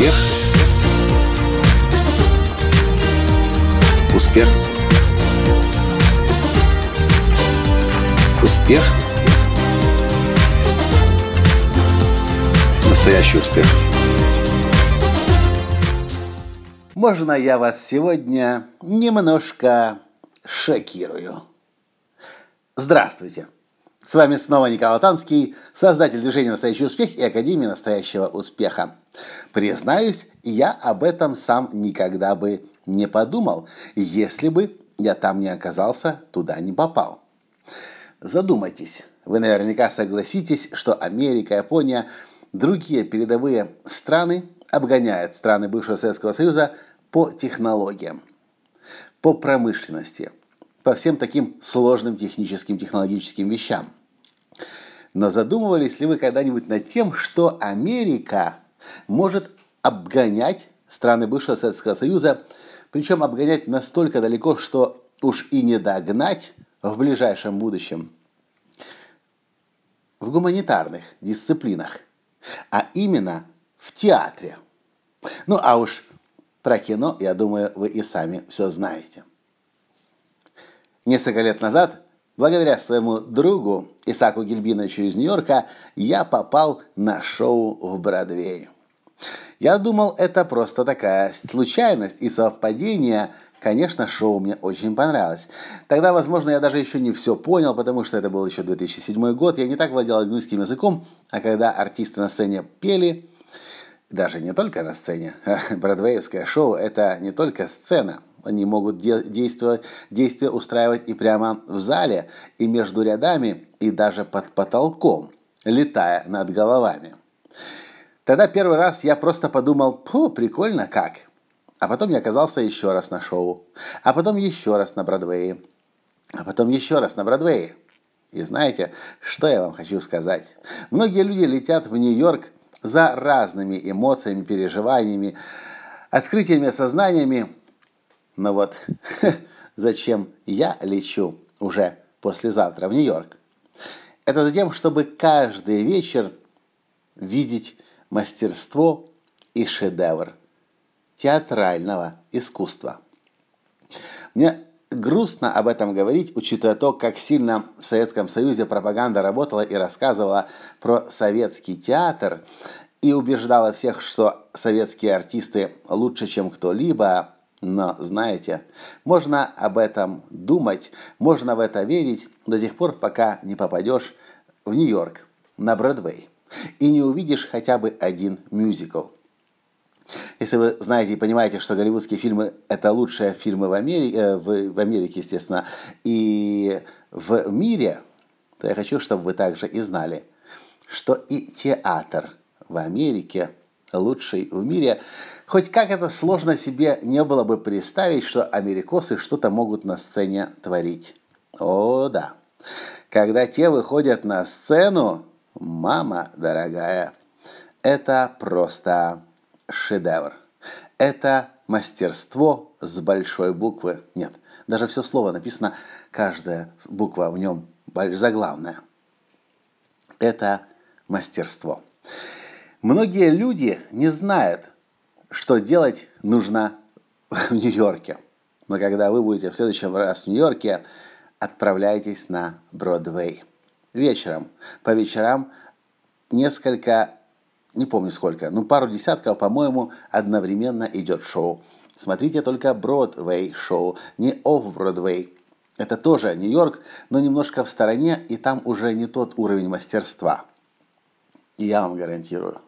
Успех. Успех. Успех. Настоящий успех. Можно я вас сегодня немножко шокирую? Здравствуйте! С вами снова Николай Танский, создатель движения «Настоящий успех» и Академии настоящего успеха. Признаюсь, я об этом сам никогда бы не подумал, если бы я там не оказался, туда не попал. Задумайтесь, вы наверняка согласитесь, что Америка, Япония, другие передовые страны обгоняют страны бывшего Советского Союза по технологиям, по промышленности, по всем таким сложным техническим, технологическим вещам – но задумывались ли вы когда-нибудь над тем, что Америка может обгонять страны бывшего Советского Союза, причем обгонять настолько далеко, что уж и не догнать в ближайшем будущем в гуманитарных дисциплинах, а именно в театре. Ну а уж про кино, я думаю, вы и сами все знаете. Несколько лет назад Благодаря своему другу Исаку Гильбиновичу из Нью-Йорка я попал на шоу в Бродвей. Я думал, это просто такая случайность и совпадение. Конечно, шоу мне очень понравилось. Тогда, возможно, я даже еще не все понял, потому что это был еще 2007 год. Я не так владел английским языком, а когда артисты на сцене пели, даже не только на сцене, бродвеевское шоу – это не только сцена – они могут де- действовать, действия устраивать и прямо в зале, и между рядами, и даже под потолком, летая над головами. Тогда первый раз я просто подумал, фу, прикольно как. А потом я оказался еще раз на шоу. А потом еще раз на Бродвее. А потом еще раз на Бродвее. И знаете, что я вам хочу сказать? Многие люди летят в Нью-Йорк за разными эмоциями, переживаниями, открытиями, сознаниями, но вот зачем я лечу уже послезавтра в Нью-Йорк? Это за тем, чтобы каждый вечер видеть мастерство и шедевр театрального искусства. Мне грустно об этом говорить, учитывая то, как сильно в Советском Союзе пропаганда работала и рассказывала про советский театр и убеждала всех, что советские артисты лучше, чем кто-либо, но, знаете, можно об этом думать, можно в это верить до тех пор, пока не попадешь в Нью-Йорк, на Бродвей, и не увидишь хотя бы один мюзикл. Если вы знаете и понимаете, что голливудские фильмы – это лучшие фильмы в Америке, э, в, Америке, естественно, и в мире, то я хочу, чтобы вы также и знали, что и театр в Америке лучший в мире – Хоть как это сложно себе не было бы представить, что америкосы что-то могут на сцене творить. О, да. Когда те выходят на сцену, мама дорогая, это просто шедевр. Это мастерство с большой буквы. Нет, даже все слово написано, каждая буква в нем заглавная. Это мастерство. Многие люди не знают, что делать нужно в Нью-Йорке. Но когда вы будете в следующем раз в Нью-Йорке, отправляйтесь на Бродвей. Вечером. По вечерам несколько, не помню сколько, ну пару десятков, по-моему, одновременно идет шоу. Смотрите только Бродвей шоу, не Офф-Бродвей. Это тоже Нью-Йорк, но немножко в стороне, и там уже не тот уровень мастерства. И я вам гарантирую.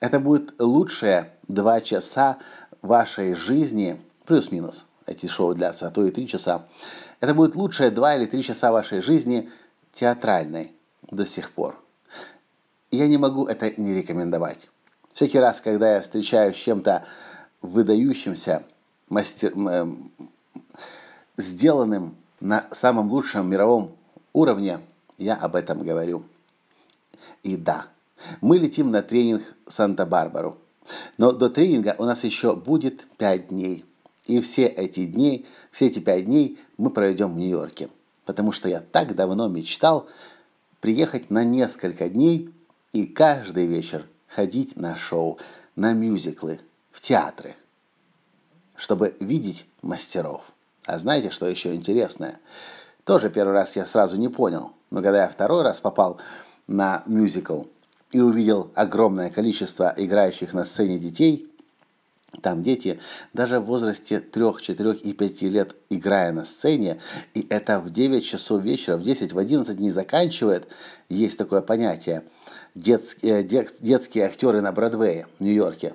Это будет лучшее два часа вашей жизни, плюс-минус, эти шоу длятся, а то и три часа. Это будет лучшее два или три часа вашей жизни театральной до сих пор. Я не могу это не рекомендовать. Всякий раз, когда я встречаюсь с чем-то выдающимся, мастер, э, сделанным на самом лучшем мировом уровне, я об этом говорю. И да, мы летим на тренинг в Санта-Барбару. Но до тренинга у нас еще будет 5 дней. И все эти дни, все эти 5 дней мы проведем в Нью-Йорке. Потому что я так давно мечтал приехать на несколько дней и каждый вечер ходить на шоу, на мюзиклы, в театры, чтобы видеть мастеров. А знаете, что еще интересное? Тоже первый раз я сразу не понял, но когда я второй раз попал на мюзикл и увидел огромное количество играющих на сцене детей, там дети даже в возрасте 3, 4 и 5 лет, играя на сцене, и это в 9 часов вечера, в 10, в 11 не заканчивает, есть такое понятие, детские, э, детские актеры на Бродвее в Нью-Йорке,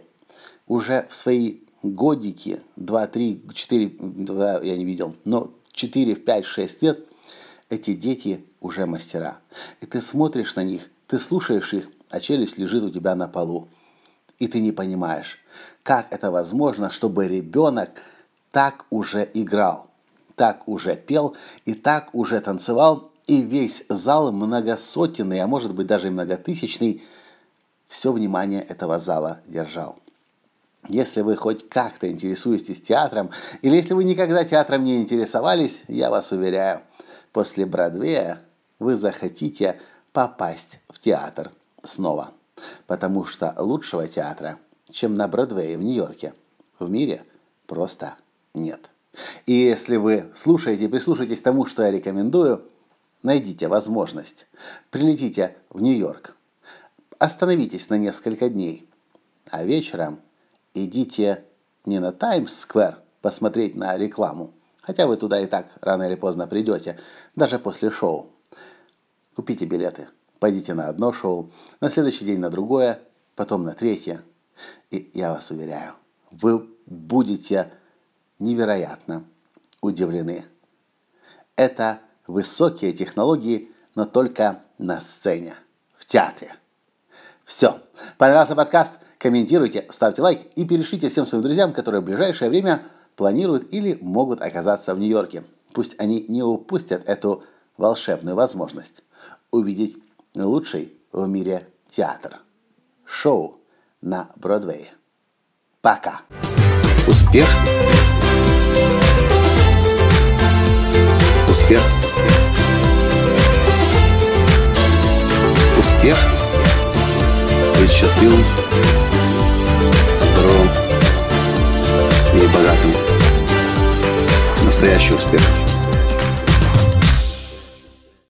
уже в свои годики, 2, 3, 4, 2, я не видел, но 4, 5, 6 лет, эти дети уже мастера. И ты смотришь на них, ты слушаешь их, а челюсть лежит у тебя на полу. И ты не понимаешь, как это возможно, чтобы ребенок так уже играл, так уже пел и так уже танцевал, и весь зал многосотенный, а может быть даже многотысячный, все внимание этого зала держал. Если вы хоть как-то интересуетесь театром, или если вы никогда театром не интересовались, я вас уверяю, после Бродвея вы захотите попасть в театр снова. Потому что лучшего театра, чем на Бродвее в Нью-Йорке, в мире просто нет. И если вы слушаете и прислушаетесь тому, что я рекомендую, найдите возможность. Прилетите в Нью-Йорк. Остановитесь на несколько дней. А вечером – идите не на Таймс-сквер посмотреть на рекламу, хотя вы туда и так рано или поздно придете, даже после шоу. Купите билеты, пойдите на одно шоу, на следующий день на другое, потом на третье. И я вас уверяю, вы будете невероятно удивлены. Это высокие технологии, но только на сцене, в театре. Все. Понравился подкаст? Комментируйте, ставьте лайк и перешлите всем своим друзьям, которые в ближайшее время планируют или могут оказаться в Нью-Йорке. Пусть они не упустят эту волшебную возможность увидеть лучший в мире театр. Шоу на Бродвее. Пока. Успех. Успех. Успех. Быть счастливым здоровым и богатым. Настоящий успех.